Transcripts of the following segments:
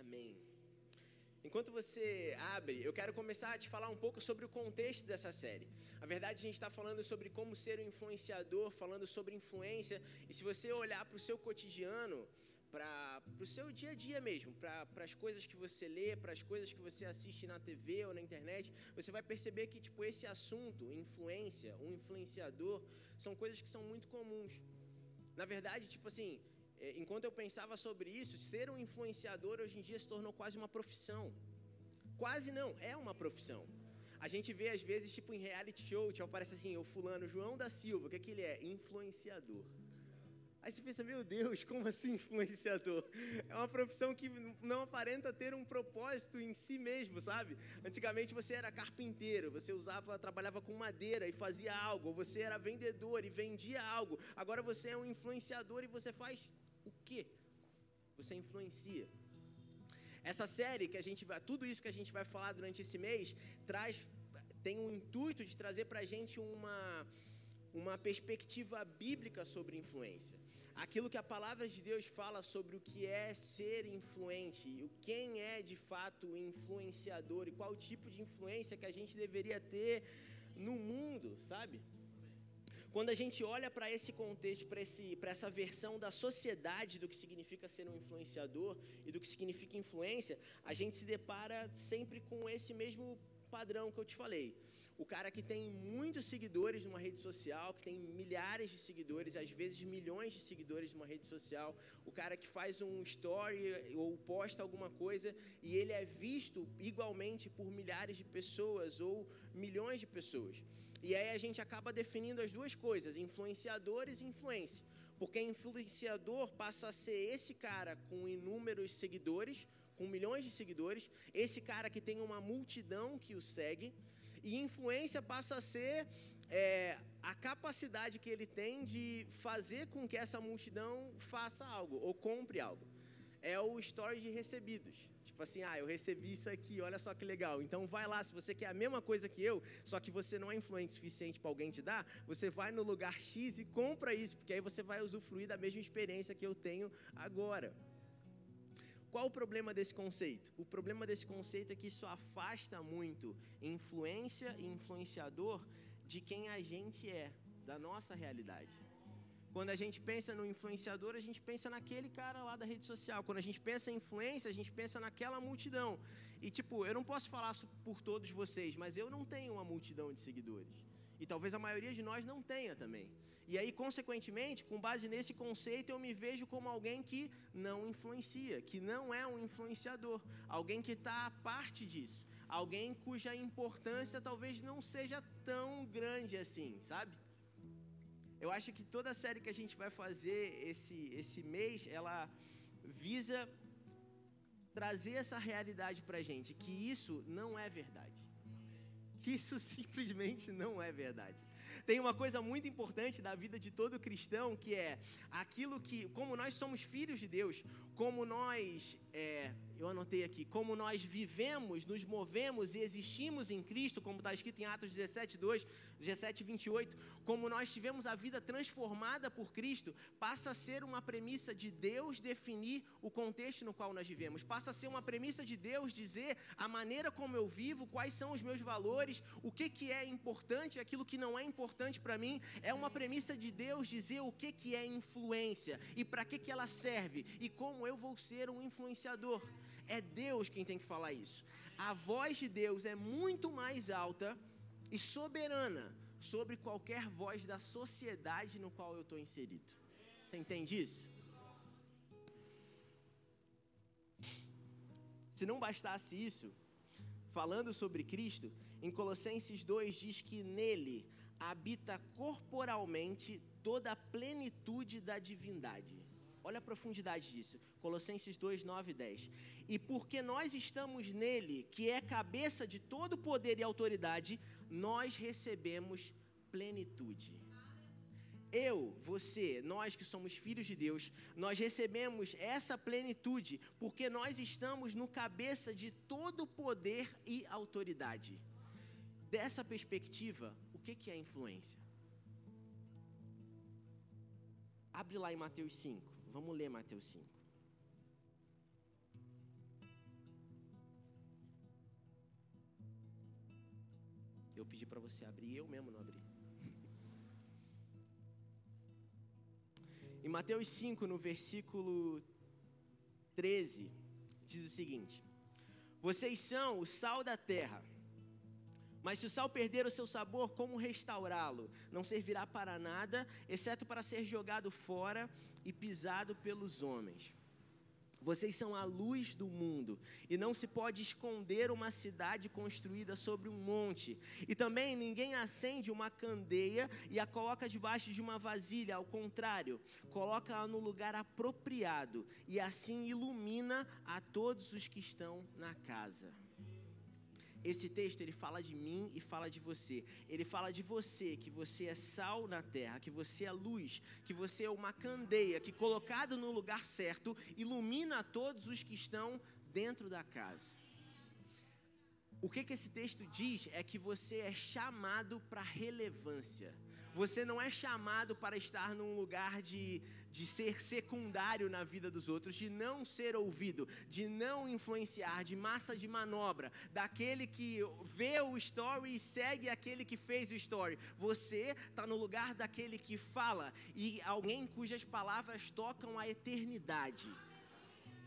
Amém. Enquanto você abre, eu quero começar a te falar um pouco sobre o contexto dessa série. Na verdade, a gente está falando sobre como ser um influenciador, falando sobre influência. E se você olhar para o seu cotidiano, para o seu dia a dia mesmo, para as coisas que você lê, para as coisas que você assiste na TV ou na internet, você vai perceber que tipo esse assunto, influência, um influenciador, são coisas que são muito comuns. Na verdade, tipo assim, enquanto eu pensava sobre isso, ser um influenciador hoje em dia se tornou quase uma profissão. Quase não, é uma profissão. A gente vê às vezes, tipo em reality show, tipo, aparece assim, o fulano João da Silva, o que, é que ele é? Influenciador. Aí você pensa, meu Deus, como assim influenciador? É uma profissão que não aparenta ter um propósito em si mesmo, sabe? Antigamente você era carpinteiro, você usava, trabalhava com madeira e fazia algo, você era vendedor e vendia algo. Agora você é um influenciador e você faz o que? Você influencia. Essa série que a gente vai, tudo isso que a gente vai falar durante esse mês, traz, tem o intuito de trazer para a gente uma, uma perspectiva bíblica sobre influência. Aquilo que a palavra de Deus fala sobre o que é ser influente, o quem é de fato influenciador e qual tipo de influência que a gente deveria ter no mundo, sabe? Quando a gente olha para esse contexto, para essa versão da sociedade do que significa ser um influenciador e do que significa influência, a gente se depara sempre com esse mesmo padrão que eu te falei. O cara que tem muitos seguidores numa rede social, que tem milhares de seguidores, às vezes milhões de seguidores numa rede social, o cara que faz um story ou posta alguma coisa e ele é visto igualmente por milhares de pessoas ou milhões de pessoas. E aí a gente acaba definindo as duas coisas, influenciadores e influência. Porque influenciador passa a ser esse cara com inúmeros seguidores, com milhões de seguidores, esse cara que tem uma multidão que o segue, e influência passa a ser é, a capacidade que ele tem de fazer com que essa multidão faça algo ou compre algo é o story de recebidos. Tipo assim, ah, eu recebi isso aqui, olha só que legal. Então vai lá, se você quer a mesma coisa que eu, só que você não é influente suficiente para alguém te dar, você vai no lugar X e compra isso, porque aí você vai usufruir da mesma experiência que eu tenho agora. Qual o problema desse conceito? O problema desse conceito é que isso afasta muito influência e influenciador de quem a gente é, da nossa realidade. Quando a gente pensa no influenciador, a gente pensa naquele cara lá da rede social. Quando a gente pensa em influência, a gente pensa naquela multidão. E tipo, eu não posso falar por todos vocês, mas eu não tenho uma multidão de seguidores. E talvez a maioria de nós não tenha também. E aí, consequentemente, com base nesse conceito, eu me vejo como alguém que não influencia, que não é um influenciador, alguém que está à parte disso, alguém cuja importância talvez não seja tão grande assim, sabe? Eu acho que toda a série que a gente vai fazer esse, esse mês, ela visa trazer essa realidade para a gente, que isso não é verdade. Que isso simplesmente não é verdade. Tem uma coisa muito importante da vida de todo cristão que é aquilo que, como nós somos filhos de Deus, como nós, é, eu anotei aqui, como nós vivemos, nos movemos e existimos em Cristo, como está escrito em Atos 17, 2, 17, 28, como nós tivemos a vida transformada por Cristo, passa a ser uma premissa de Deus definir o contexto no qual nós vivemos, passa a ser uma premissa de Deus dizer a maneira como eu vivo, quais são os meus valores, o que, que é importante, aquilo que não é importante para mim, é uma premissa de Deus dizer o que, que é influência e para que, que ela serve e como eu vou ser um É Deus quem tem que falar isso. A voz de Deus é muito mais alta e soberana sobre qualquer voz da sociedade no qual eu estou inserido. Você entende isso? Se não bastasse isso, falando sobre Cristo, em Colossenses 2 diz que nele habita corporalmente toda a plenitude da divindade. Olha a profundidade disso. Colossenses 2, 9 e 10. E porque nós estamos nele, que é cabeça de todo poder e autoridade, nós recebemos plenitude. Eu, você, nós que somos filhos de Deus, nós recebemos essa plenitude porque nós estamos no cabeça de todo poder e autoridade. Dessa perspectiva, o que é influência? Abre lá em Mateus 5. Vamos ler Mateus 5. Eu pedi para você abrir, eu mesmo não abri. Em Mateus 5, no versículo 13, diz o seguinte: Vocês são o sal da terra. Mas se o sal perder o seu sabor, como restaurá-lo? Não servirá para nada, exceto para ser jogado fora e pisado pelos homens. Vocês são a luz do mundo, e não se pode esconder uma cidade construída sobre um monte. E também ninguém acende uma candeia e a coloca debaixo de uma vasilha, ao contrário, coloca-a no lugar apropriado, e assim ilumina a todos os que estão na casa. Esse texto ele fala de mim e fala de você. Ele fala de você, que você é sal na terra, que você é luz, que você é uma candeia que colocado no lugar certo ilumina todos os que estão dentro da casa. O que que esse texto diz é que você é chamado para relevância. Você não é chamado para estar num lugar de, de ser secundário na vida dos outros, de não ser ouvido, de não influenciar, de massa de manobra, daquele que vê o story e segue aquele que fez o story. Você está no lugar daquele que fala e alguém cujas palavras tocam a eternidade.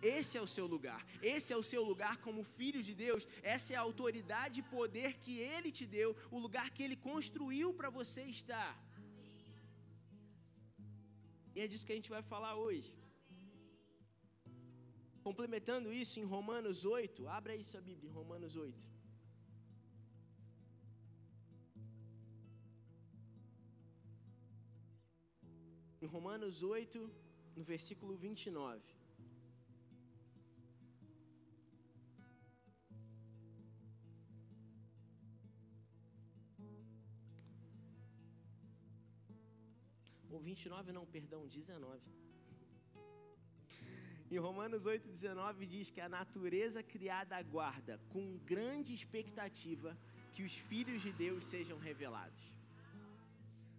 Esse é o seu lugar. Esse é o seu lugar como filho de Deus. Essa é a autoridade e poder que Ele te deu, o lugar que Ele construiu para você estar. E é disso que a gente vai falar hoje. Complementando isso em Romanos 8, abra aí sua Bíblia, Romanos 8. Em Romanos 8, no versículo 29. Ou 29 não, perdão, 19. Em Romanos 8, 19 diz que a natureza criada aguarda com grande expectativa que os filhos de Deus sejam revelados.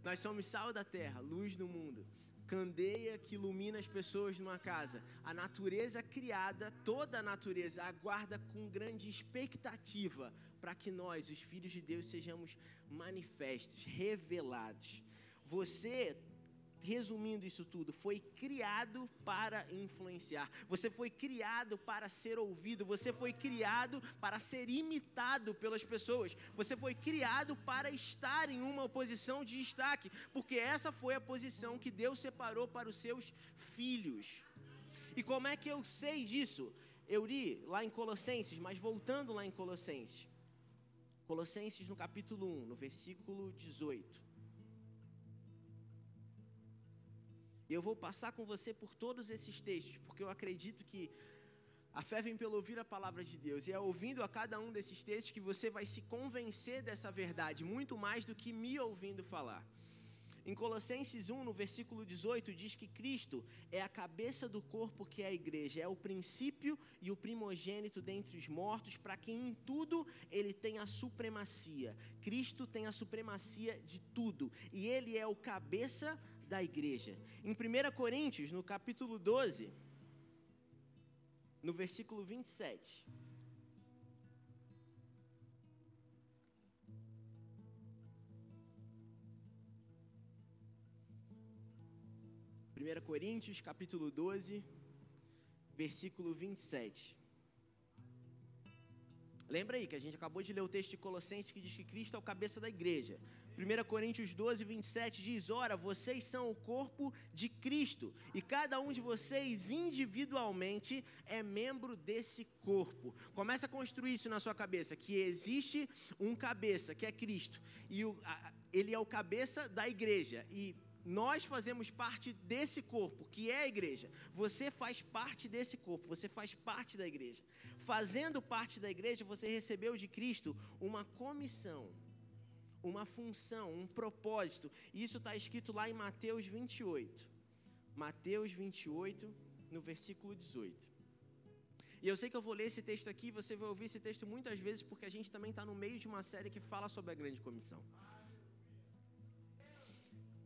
Nós somos sal da terra, luz do mundo, candeia que ilumina as pessoas numa casa. A natureza criada, toda a natureza, aguarda com grande expectativa para que nós, os filhos de Deus, sejamos manifestos, revelados. Você resumindo isso tudo, foi criado para influenciar. Você foi criado para ser ouvido, você foi criado para ser imitado pelas pessoas. Você foi criado para estar em uma posição de destaque, porque essa foi a posição que Deus separou para os seus filhos. E como é que eu sei disso? Eu li lá em Colossenses, mas voltando lá em Colossenses. Colossenses no capítulo 1, no versículo 18. E eu vou passar com você por todos esses textos, porque eu acredito que a fé vem pelo ouvir a palavra de Deus, e é ouvindo a cada um desses textos que você vai se convencer dessa verdade, muito mais do que me ouvindo falar. Em Colossenses 1, no versículo 18, diz que Cristo é a cabeça do corpo que é a igreja, é o princípio e o primogênito dentre os mortos, para que em tudo ele tenha a supremacia. Cristo tem a supremacia de tudo, e ele é o cabeça da igreja. Em 1 Coríntios, no capítulo 12, no versículo 27. Primeira Coríntios, capítulo 12, versículo 27. Lembra aí que a gente acabou de ler o texto de Colossenses que diz que Cristo é o cabeça da igreja. 1 Coríntios 12, 27 diz: Ora, vocês são o corpo de Cristo, e cada um de vocês individualmente é membro desse corpo. Começa a construir isso na sua cabeça: que existe um cabeça, que é Cristo, e o, a, ele é o cabeça da igreja, e nós fazemos parte desse corpo, que é a igreja. Você faz parte desse corpo, você faz parte da igreja. Fazendo parte da igreja, você recebeu de Cristo uma comissão uma função, um propósito. Isso está escrito lá em Mateus 28. Mateus 28, no versículo 18. E eu sei que eu vou ler esse texto aqui, você vai ouvir esse texto muitas vezes, porque a gente também está no meio de uma série que fala sobre a grande comissão.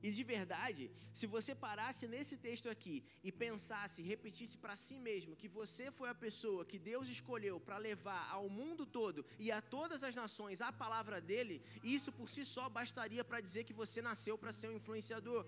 E de verdade, se você parasse nesse texto aqui e pensasse, repetisse para si mesmo que você foi a pessoa que Deus escolheu para levar ao mundo todo e a todas as nações a palavra dele, isso por si só bastaria para dizer que você nasceu para ser um influenciador.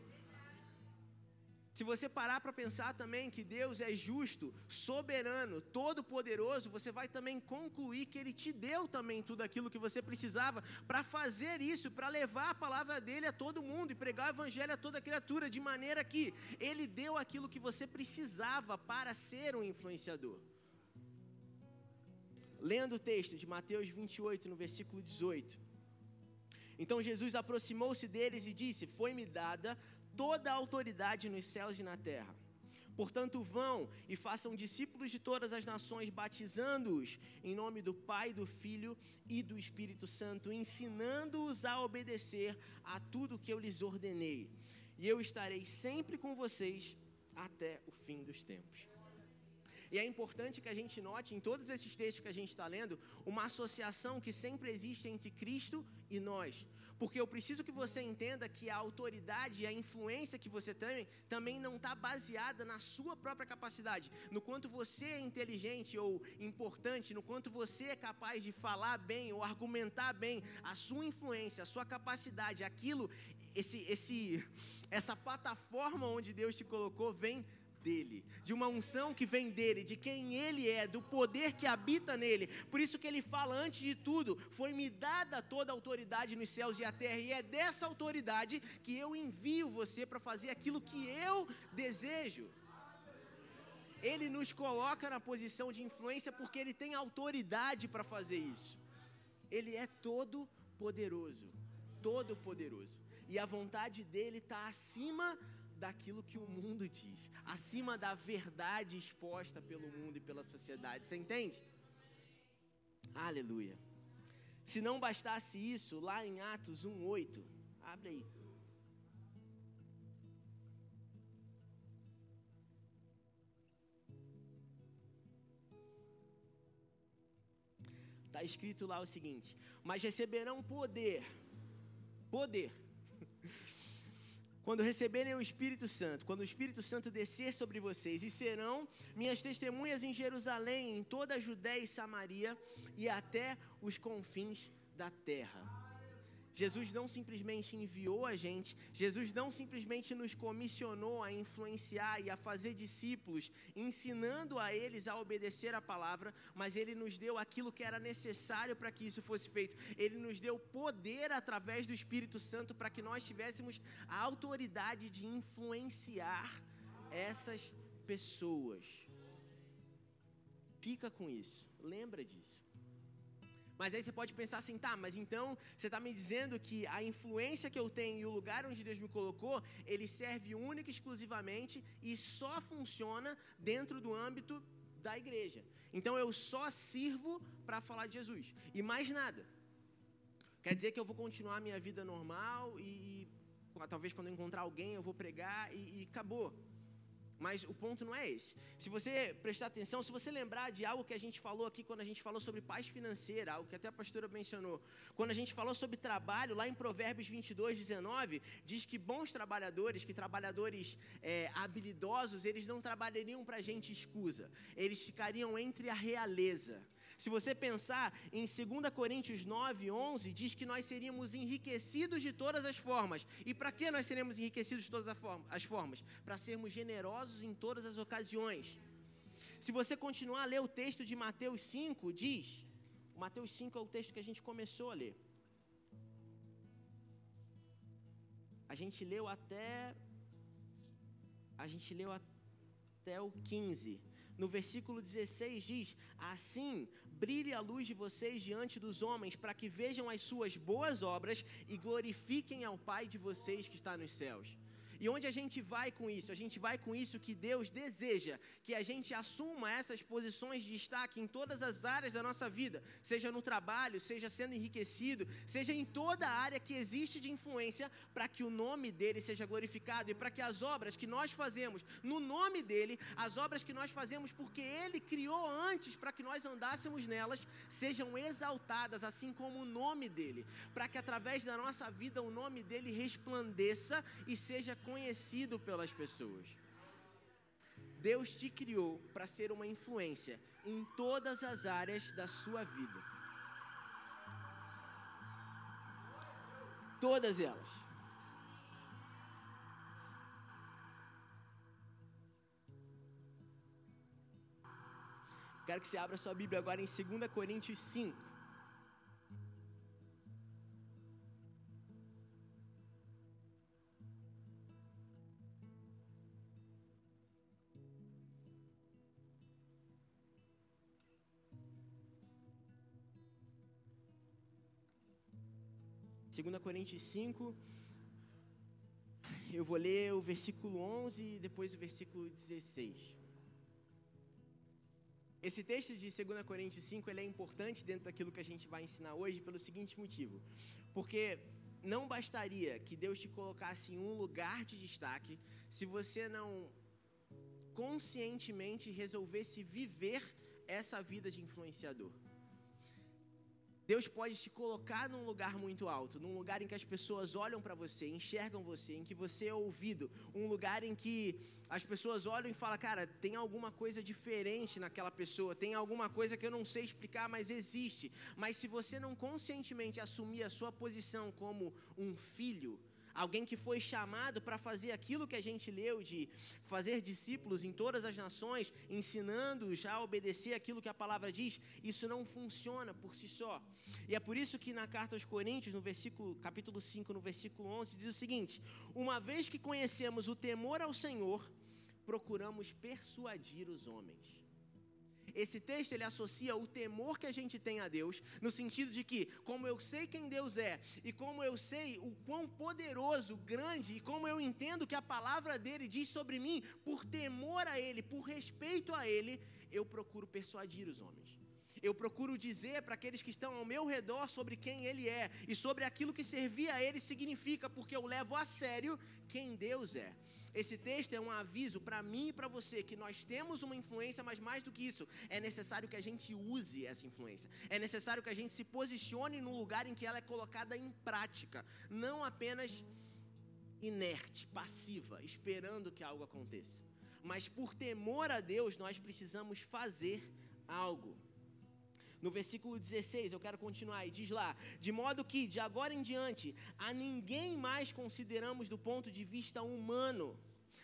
Se você parar para pensar também que Deus é justo, soberano, todo-poderoso, você vai também concluir que Ele te deu também tudo aquilo que você precisava para fazer isso, para levar a palavra dele a todo mundo e pregar o Evangelho a toda criatura, de maneira que Ele deu aquilo que você precisava para ser um influenciador. Lendo o texto de Mateus 28, no versículo 18. Então Jesus aproximou-se deles e disse: Foi-me dada toda a autoridade nos céus e na terra. Portanto, vão e façam discípulos de todas as nações, batizando-os em nome do Pai, do Filho e do Espírito Santo, ensinando-os a obedecer a tudo que eu lhes ordenei. E eu estarei sempre com vocês até o fim dos tempos. E é importante que a gente note em todos esses textos que a gente está lendo uma associação que sempre existe entre Cristo e nós. Porque eu preciso que você entenda que a autoridade e a influência que você tem também não está baseada na sua própria capacidade, no quanto você é inteligente ou importante, no quanto você é capaz de falar bem ou argumentar bem, a sua influência, a sua capacidade, aquilo, esse, esse, essa plataforma onde Deus te colocou vem dele, de uma unção que vem dele, de quem ele é, do poder que habita nele. Por isso que ele fala antes de tudo, foi-me dada toda a autoridade nos céus e a terra, e é dessa autoridade que eu envio você para fazer aquilo que eu desejo. Ele nos coloca na posição de influência porque ele tem autoridade para fazer isso. Ele é todo poderoso, todo poderoso. E a vontade dele está acima daquilo que o mundo diz, acima da verdade exposta pelo mundo e pela sociedade. Você entende? Aleluia. Se não bastasse isso, lá em Atos 1:8, abre aí. Está escrito lá o seguinte: Mas receberão poder, poder, quando receberem o Espírito Santo, quando o Espírito Santo descer sobre vocês, e serão minhas testemunhas em Jerusalém, em toda a Judéia e Samaria e até os confins da terra. Jesus não simplesmente enviou a gente, Jesus não simplesmente nos comissionou a influenciar e a fazer discípulos, ensinando a eles a obedecer a palavra, mas Ele nos deu aquilo que era necessário para que isso fosse feito. Ele nos deu poder através do Espírito Santo para que nós tivéssemos a autoridade de influenciar essas pessoas. Fica com isso, lembra disso. Mas aí você pode pensar assim, tá, mas então você está me dizendo que a influência que eu tenho e o lugar onde Deus me colocou, ele serve única e exclusivamente e só funciona dentro do âmbito da igreja. Então eu só sirvo para falar de Jesus e mais nada. Quer dizer que eu vou continuar a minha vida normal e, e talvez quando eu encontrar alguém eu vou pregar e, e acabou. Mas o ponto não é esse. Se você prestar atenção, se você lembrar de algo que a gente falou aqui quando a gente falou sobre paz financeira, algo que até a pastora mencionou, quando a gente falou sobre trabalho, lá em Provérbios 22, 19, diz que bons trabalhadores, que trabalhadores é, habilidosos, eles não trabalhariam para gente escusa, eles ficariam entre a realeza. Se você pensar em 2 Coríntios 9, 11, diz que nós seríamos enriquecidos de todas as formas. E para que nós seremos enriquecidos de todas as formas? Para sermos generosos em todas as ocasiões. Se você continuar a ler o texto de Mateus 5, diz: Mateus 5 é o texto que a gente começou a ler. A gente leu até. A gente leu até o 15. No versículo 16 diz: Assim brilhe a luz de vocês diante dos homens, para que vejam as suas boas obras e glorifiquem ao Pai de vocês que está nos céus. E onde a gente vai com isso? A gente vai com isso que Deus deseja que a gente assuma essas posições de destaque em todas as áreas da nossa vida, seja no trabalho, seja sendo enriquecido, seja em toda a área que existe de influência, para que o nome dele seja glorificado e para que as obras que nós fazemos no nome dele, as obras que nós fazemos porque ele criou antes para que nós andássemos nelas, sejam exaltadas assim como o nome dele, para que através da nossa vida o nome dele resplandeça e seja conhecido pelas pessoas. Deus te criou para ser uma influência em todas as áreas da sua vida. Todas elas. Quero que você abra sua Bíblia agora em 2 Coríntios 5. Segunda Coríntios 5, eu vou ler o versículo 11 e depois o versículo 16. Esse texto de 2 Coríntios 5 ele é importante dentro daquilo que a gente vai ensinar hoje pelo seguinte motivo. Porque não bastaria que Deus te colocasse em um lugar de destaque se você não conscientemente resolvesse viver essa vida de influenciador. Deus pode te colocar num lugar muito alto, num lugar em que as pessoas olham para você, enxergam você, em que você é ouvido, um lugar em que as pessoas olham e falam, cara, tem alguma coisa diferente naquela pessoa, tem alguma coisa que eu não sei explicar, mas existe. Mas se você não conscientemente assumir a sua posição como um filho, alguém que foi chamado para fazer aquilo que a gente leu de fazer discípulos em todas as nações, ensinando-os a obedecer aquilo que a palavra diz, isso não funciona por si só. E é por isso que na carta aos Coríntios, no versículo capítulo 5, no versículo 11, diz o seguinte: "Uma vez que conhecemos o temor ao Senhor, procuramos persuadir os homens." Esse texto ele associa o temor que a gente tem a Deus, no sentido de que, como eu sei quem Deus é, e como eu sei o quão poderoso, grande, e como eu entendo que a palavra dele diz sobre mim, por temor a ele, por respeito a ele, eu procuro persuadir os homens. Eu procuro dizer para aqueles que estão ao meu redor sobre quem Ele é e sobre aquilo que servir a Ele significa, porque eu levo a sério quem Deus é. Esse texto é um aviso para mim e para você que nós temos uma influência, mas mais do que isso, é necessário que a gente use essa influência. É necessário que a gente se posicione no lugar em que ela é colocada em prática, não apenas inerte, passiva, esperando que algo aconteça. Mas por temor a Deus, nós precisamos fazer algo. No versículo 16, eu quero continuar, e diz lá: De modo que, de agora em diante, a ninguém mais consideramos do ponto de vista humano.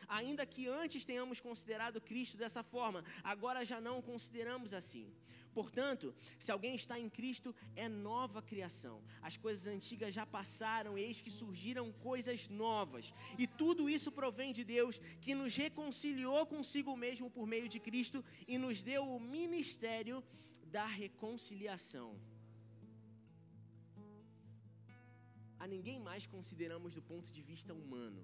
Ainda que antes tenhamos considerado Cristo dessa forma, agora já não o consideramos assim. Portanto, se alguém está em Cristo, é nova criação. As coisas antigas já passaram, eis que surgiram coisas novas. E tudo isso provém de Deus, que nos reconciliou consigo mesmo por meio de Cristo e nos deu o ministério da reconciliação. A ninguém mais consideramos do ponto de vista humano.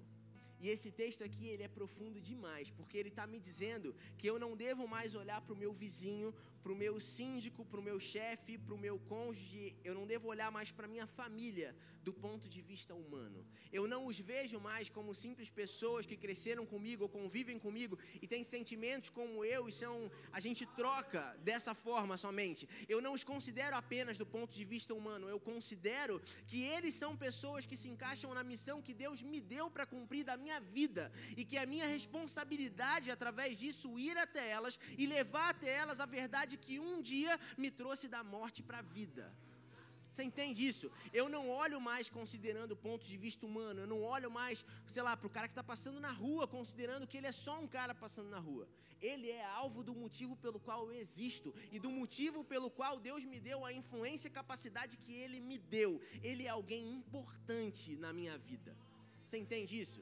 E esse texto aqui, ele é profundo demais, porque ele está me dizendo que eu não devo mais olhar para o meu vizinho, para o meu síndico, para o meu chefe, para o meu cônjuge, eu não devo olhar mais para minha família do ponto de vista humano. Eu não os vejo mais como simples pessoas que cresceram comigo ou convivem comigo e têm sentimentos como eu e são a gente troca dessa forma somente. Eu não os considero apenas do ponto de vista humano, eu considero que eles são pessoas que se encaixam na missão que Deus me deu para cumprir da minha vida e que é minha responsabilidade através disso ir até elas e levar até elas a verdade que um dia me trouxe da morte para a vida. Você entende isso? Eu não olho mais considerando o ponto de vista humano, eu não olho mais, sei lá, para o cara que está passando na rua, considerando que ele é só um cara passando na rua. Ele é alvo do motivo pelo qual eu existo e do motivo pelo qual Deus me deu a influência e capacidade que Ele me deu. Ele é alguém importante na minha vida. Você entende isso?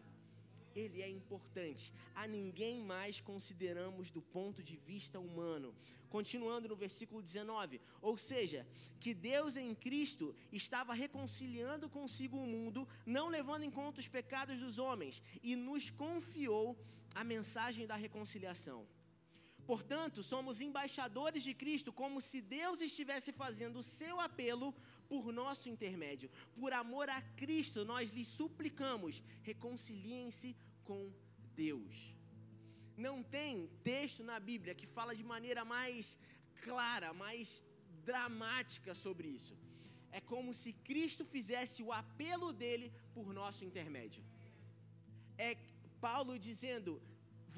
ele é importante. A ninguém mais consideramos do ponto de vista humano. Continuando no versículo 19: Ou seja, que Deus em Cristo estava reconciliando consigo o mundo, não levando em conta os pecados dos homens, e nos confiou a mensagem da reconciliação. Portanto, somos embaixadores de Cristo, como se Deus estivesse fazendo o seu apelo por nosso intermédio. Por amor a Cristo, nós lhes suplicamos: reconciliem-se com Deus. Não tem texto na Bíblia que fala de maneira mais clara, mais dramática sobre isso. É como se Cristo fizesse o apelo dele por nosso intermédio. É Paulo dizendo: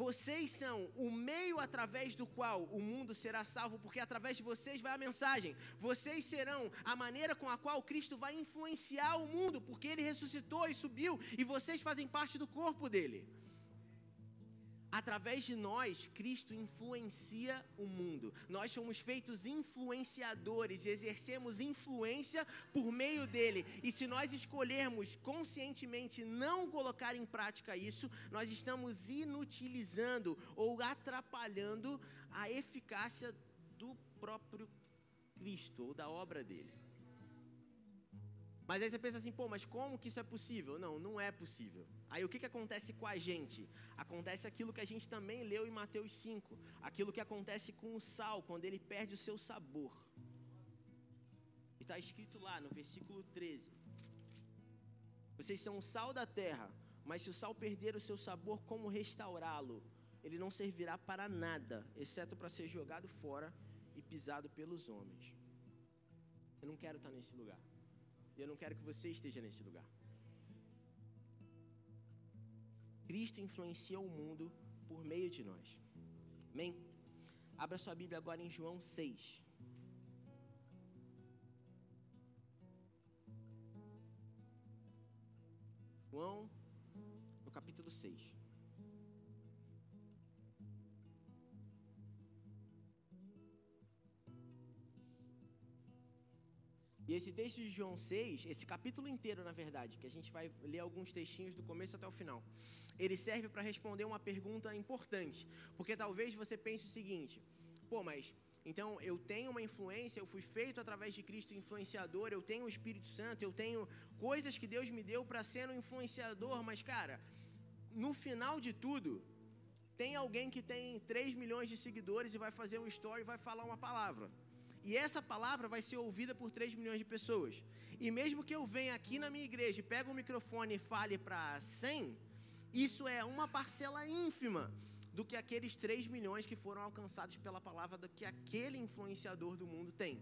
vocês são o meio através do qual o mundo será salvo, porque através de vocês vai a mensagem. Vocês serão a maneira com a qual Cristo vai influenciar o mundo, porque ele ressuscitou e subiu, e vocês fazem parte do corpo dele. Através de nós, Cristo influencia o mundo. Nós somos feitos influenciadores e exercemos influência por meio dele. E se nós escolhermos conscientemente não colocar em prática isso, nós estamos inutilizando ou atrapalhando a eficácia do próprio Cristo ou da obra dele. Mas aí você pensa assim, pô, mas como que isso é possível? Não, não é possível. Aí o que, que acontece com a gente? Acontece aquilo que a gente também leu em Mateus 5, aquilo que acontece com o sal, quando ele perde o seu sabor. Está escrito lá no versículo 13: Vocês são o sal da terra, mas se o sal perder o seu sabor, como restaurá-lo? Ele não servirá para nada, exceto para ser jogado fora e pisado pelos homens. Eu não quero estar nesse lugar. E eu não quero que você esteja nesse lugar. Cristo influencia o mundo por meio de nós. Amém? Abra sua Bíblia agora em João 6. João, no capítulo 6. E esse texto de João 6, esse capítulo inteiro, na verdade, que a gente vai ler alguns textinhos do começo até o final, ele serve para responder uma pergunta importante. Porque talvez você pense o seguinte: pô, mas então eu tenho uma influência, eu fui feito através de Cristo influenciador, eu tenho o Espírito Santo, eu tenho coisas que Deus me deu para ser um influenciador, mas cara, no final de tudo, tem alguém que tem 3 milhões de seguidores e vai fazer um story e vai falar uma palavra. E essa palavra vai ser ouvida por 3 milhões de pessoas. E mesmo que eu venha aqui na minha igreja pegue o microfone e fale para 100, isso é uma parcela ínfima do que aqueles 3 milhões que foram alcançados pela palavra do que aquele influenciador do mundo tem.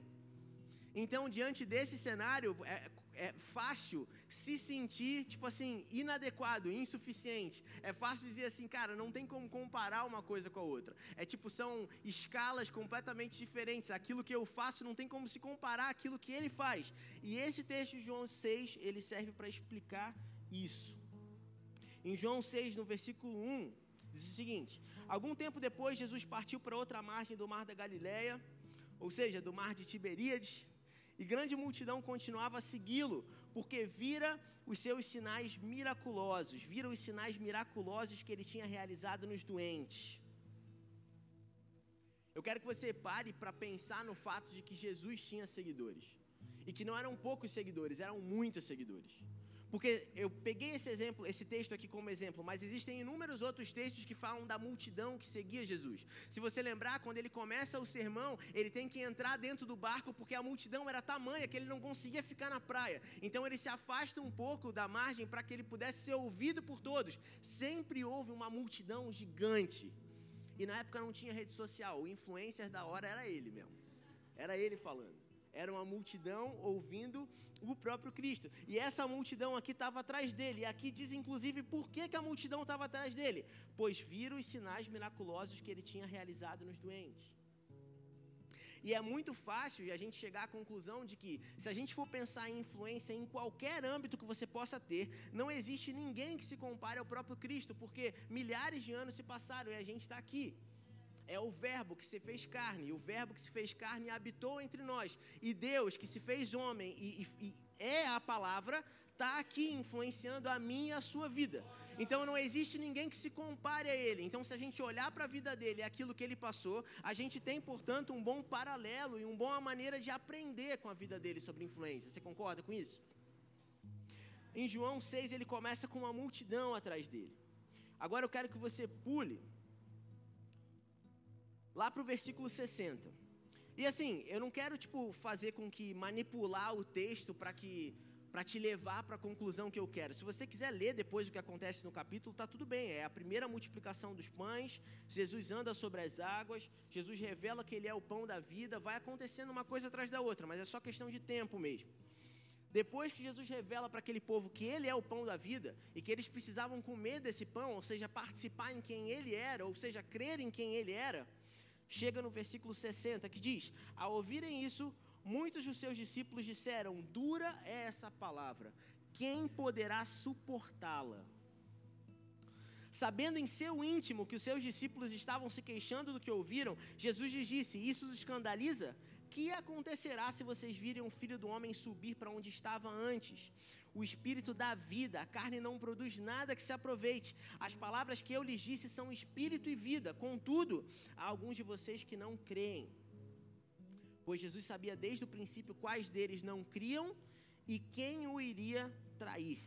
Então, diante desse cenário, é, é fácil se sentir, tipo assim, inadequado, insuficiente. É fácil dizer assim, cara, não tem como comparar uma coisa com a outra. É tipo, são escalas completamente diferentes. Aquilo que eu faço não tem como se comparar aquilo que ele faz. E esse texto de João 6, ele serve para explicar isso. Em João 6, no versículo 1, diz o seguinte: Algum tempo depois, Jesus partiu para outra margem do mar da Galileia, ou seja, do mar de Tiberíades, e grande multidão continuava a segui-lo, porque vira os seus sinais miraculosos, vira os sinais miraculosos que ele tinha realizado nos doentes. Eu quero que você pare para pensar no fato de que Jesus tinha seguidores. E que não eram poucos seguidores, eram muitos seguidores. Porque eu peguei esse exemplo, esse texto aqui como exemplo, mas existem inúmeros outros textos que falam da multidão que seguia Jesus. Se você lembrar, quando ele começa o sermão, ele tem que entrar dentro do barco porque a multidão era tamanha que ele não conseguia ficar na praia. Então ele se afasta um pouco da margem para que ele pudesse ser ouvido por todos. Sempre houve uma multidão gigante. E na época não tinha rede social, o influencer da hora era ele mesmo. Era ele falando era uma multidão ouvindo o próprio Cristo. E essa multidão aqui estava atrás dele. E aqui diz, inclusive, por que, que a multidão estava atrás dele? Pois viram os sinais miraculosos que ele tinha realizado nos doentes. E é muito fácil a gente chegar à conclusão de que, se a gente for pensar em influência em qualquer âmbito que você possa ter, não existe ninguém que se compare ao próprio Cristo, porque milhares de anos se passaram e a gente está aqui. É o Verbo que se fez carne, e o Verbo que se fez carne habitou entre nós. E Deus que se fez homem e, e, e é a palavra, está aqui influenciando a minha e a sua vida. Então não existe ninguém que se compare a ele. Então, se a gente olhar para a vida dele e aquilo que ele passou, a gente tem, portanto, um bom paralelo e uma boa maneira de aprender com a vida dele sobre influência. Você concorda com isso? Em João 6, ele começa com uma multidão atrás dele. Agora eu quero que você pule lá para o versículo 60. E assim, eu não quero tipo fazer com que manipular o texto para que para te levar para a conclusão que eu quero. Se você quiser ler depois o que acontece no capítulo, tá tudo bem. É a primeira multiplicação dos pães. Jesus anda sobre as águas. Jesus revela que ele é o pão da vida. Vai acontecendo uma coisa atrás da outra, mas é só questão de tempo mesmo. Depois que Jesus revela para aquele povo que ele é o pão da vida e que eles precisavam comer desse pão, ou seja, participar em quem ele era, ou seja, crer em quem ele era, chega no versículo 60 que diz: Ao ouvirem isso, muitos dos seus discípulos disseram: Dura é essa palavra, quem poderá suportá-la? Sabendo em seu íntimo que os seus discípulos estavam se queixando do que ouviram, Jesus lhes disse: Isso os escandaliza? Que acontecerá se vocês virem o filho do homem subir para onde estava antes? O espírito da vida, a carne não produz nada que se aproveite. As palavras que eu lhes disse são espírito e vida. Contudo, há alguns de vocês que não creem. Pois Jesus sabia desde o princípio quais deles não criam e quem o iria trair.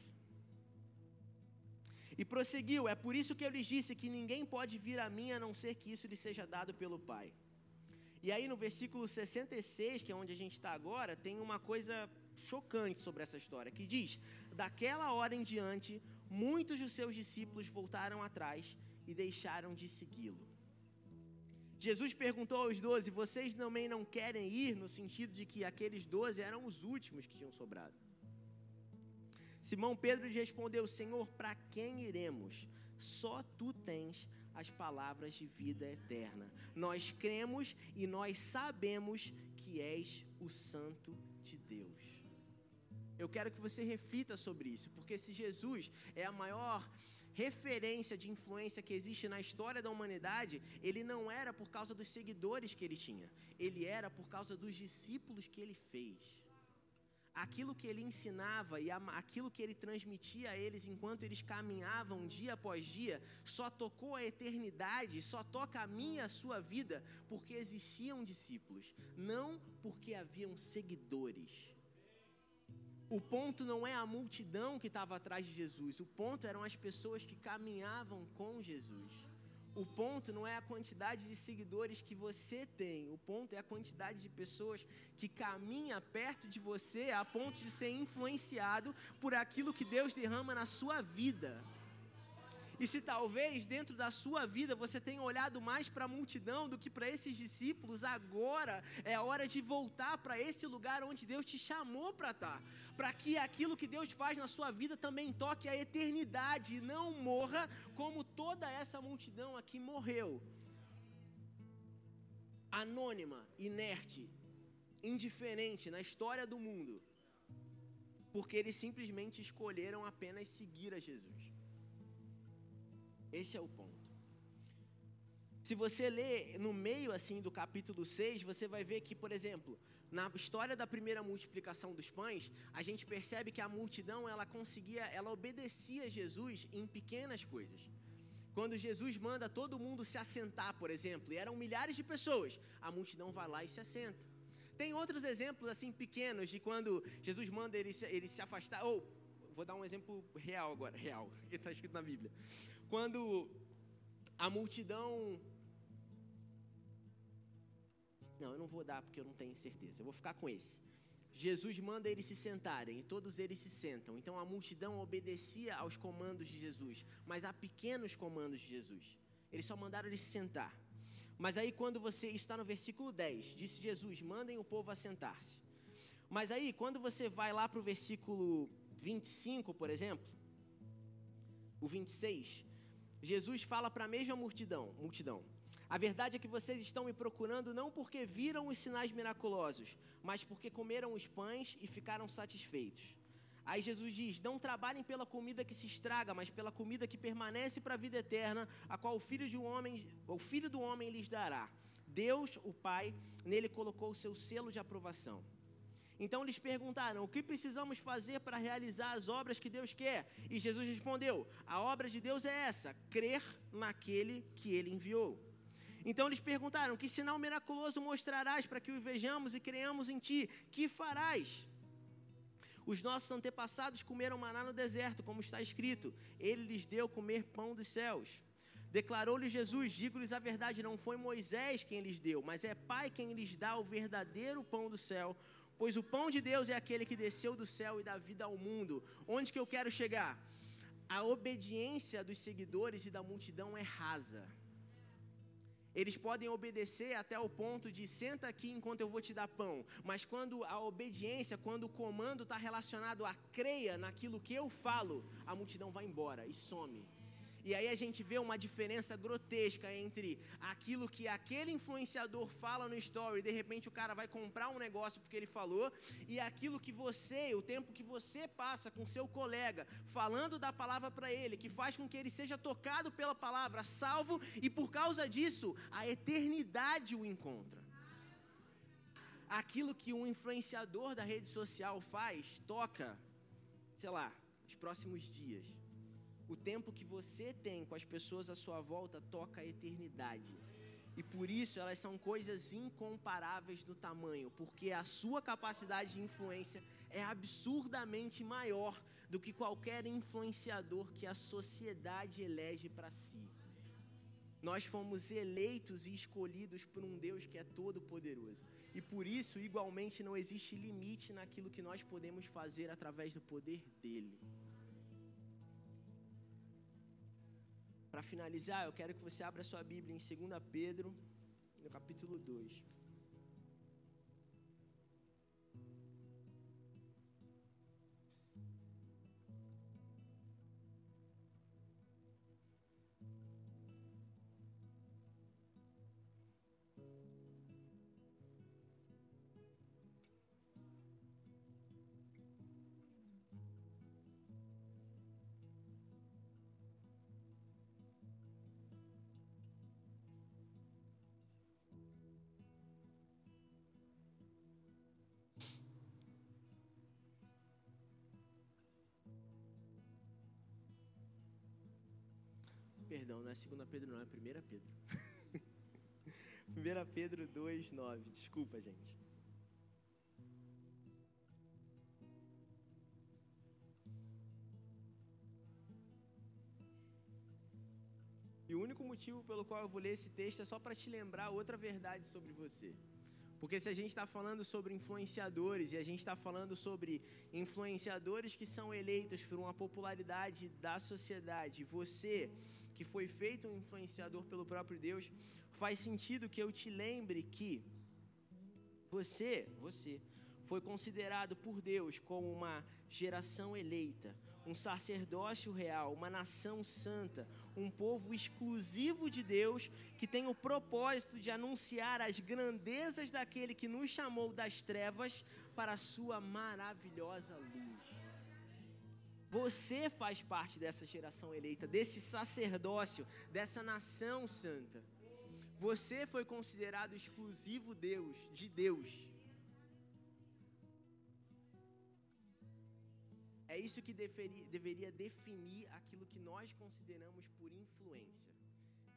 E prosseguiu: É por isso que eu lhes disse que ninguém pode vir a mim a não ser que isso lhe seja dado pelo Pai. E aí no versículo 66, que é onde a gente está agora, tem uma coisa chocante sobre essa história, que diz: Daquela hora em diante, muitos dos seus discípulos voltaram atrás e deixaram de segui-lo. Jesus perguntou aos doze: Vocês também não querem ir? No sentido de que aqueles doze eram os últimos que tinham sobrado. Simão Pedro respondeu: Senhor, para quem iremos? Só tu tens as palavras de vida eterna. Nós cremos e nós sabemos que és o Santo de Deus. Eu quero que você reflita sobre isso, porque se Jesus é a maior referência de influência que existe na história da humanidade, ele não era por causa dos seguidores que ele tinha, ele era por causa dos discípulos que ele fez aquilo que ele ensinava e aquilo que ele transmitia a eles enquanto eles caminhavam dia após dia, só tocou a eternidade, só toca a minha a sua vida, porque existiam discípulos, não porque haviam seguidores. O ponto não é a multidão que estava atrás de Jesus, o ponto eram as pessoas que caminhavam com Jesus. O ponto não é a quantidade de seguidores que você tem, o ponto é a quantidade de pessoas que caminha perto de você a ponto de ser influenciado por aquilo que Deus derrama na sua vida. E se talvez dentro da sua vida você tenha olhado mais para a multidão do que para esses discípulos, agora é a hora de voltar para esse lugar onde Deus te chamou para estar. Para que aquilo que Deus faz na sua vida também toque a eternidade e não morra como toda essa multidão aqui morreu. Anônima, inerte, indiferente na história do mundo. Porque eles simplesmente escolheram apenas seguir a Jesus. Esse é o ponto. Se você ler no meio assim do capítulo 6, você vai ver que, por exemplo, na história da primeira multiplicação dos pães, a gente percebe que a multidão ela conseguia, ela obedecia Jesus em pequenas coisas. Quando Jesus manda todo mundo se assentar, por exemplo, e eram milhares de pessoas, a multidão vai lá e se assenta. Tem outros exemplos assim pequenos de quando Jesus manda eles, eles se afastar. Ou, vou dar um exemplo real agora, real, que está escrito na Bíblia. Quando a multidão. Não, eu não vou dar porque eu não tenho certeza. Eu vou ficar com esse. Jesus manda eles se sentarem e todos eles se sentam. Então a multidão obedecia aos comandos de Jesus, mas a pequenos comandos de Jesus. Eles só mandaram eles se sentar. Mas aí quando você está no versículo 10, disse Jesus: "Mandem o povo assentar-se". Mas aí quando você vai lá para o versículo 25, por exemplo, o 26, Jesus fala para a mesma multidão, multidão. A verdade é que vocês estão me procurando não porque viram os sinais miraculosos, mas porque comeram os pães e ficaram satisfeitos. Aí Jesus diz: Não trabalhem pela comida que se estraga, mas pela comida que permanece para a vida eterna, a qual o filho, de um homem, o filho do homem lhes dará. Deus, o Pai, nele colocou o seu selo de aprovação. Então lhes perguntaram: O que precisamos fazer para realizar as obras que Deus quer? E Jesus respondeu: A obra de Deus é essa, crer naquele que ele enviou. Então lhes perguntaram: Que sinal miraculoso mostrarás para que o vejamos e creamos em ti? Que farás? Os nossos antepassados comeram maná no deserto, como está escrito: Ele lhes deu comer pão dos céus. Declarou-lhe Jesus: Digo-lhes a verdade, não foi Moisés quem lhes deu, mas é Pai quem lhes dá o verdadeiro pão do céu. Pois o pão de Deus é aquele que desceu do céu e dá vida ao mundo. Onde que eu quero chegar? A obediência dos seguidores e da multidão é rasa. Eles podem obedecer até o ponto de senta aqui enquanto eu vou te dar pão. Mas quando a obediência, quando o comando está relacionado a creia naquilo que eu falo, a multidão vai embora e some. E aí a gente vê uma diferença grotesca entre aquilo que aquele influenciador fala no story, de repente o cara vai comprar um negócio porque ele falou, e aquilo que você, o tempo que você passa com seu colega, falando da palavra para ele, que faz com que ele seja tocado pela palavra, salvo, e por causa disso, a eternidade o encontra. Aquilo que um influenciador da rede social faz, toca, sei lá, os próximos dias o tempo que você tem com as pessoas à sua volta toca a eternidade. E por isso elas são coisas incomparáveis no tamanho, porque a sua capacidade de influência é absurdamente maior do que qualquer influenciador que a sociedade elege para si. Nós fomos eleitos e escolhidos por um Deus que é todo poderoso. E por isso, igualmente, não existe limite naquilo que nós podemos fazer através do poder dele. Para finalizar, eu quero que você abra sua Bíblia em 2 Pedro, no capítulo 2. Perdão, não é 2 Pedro, não, é 1 Pedro. 1 Pedro 2, 9. Desculpa, gente. E o único motivo pelo qual eu vou ler esse texto é só para te lembrar outra verdade sobre você. Porque se a gente está falando sobre influenciadores e a gente está falando sobre influenciadores que são eleitos por uma popularidade da sociedade, você que foi feito um influenciador pelo próprio Deus, faz sentido que eu te lembre que você, você, foi considerado por Deus como uma geração eleita, um sacerdócio real, uma nação santa, um povo exclusivo de Deus que tem o propósito de anunciar as grandezas daquele que nos chamou das trevas para a sua maravilhosa luz. Você faz parte dessa geração eleita, desse sacerdócio, dessa nação santa. Você foi considerado exclusivo Deus, de Deus. É isso que deveria definir aquilo que nós consideramos por influência.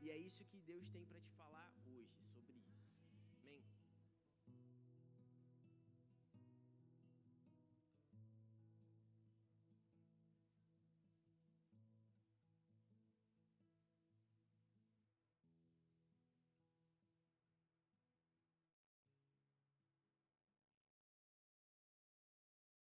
E é isso que Deus tem para te falar.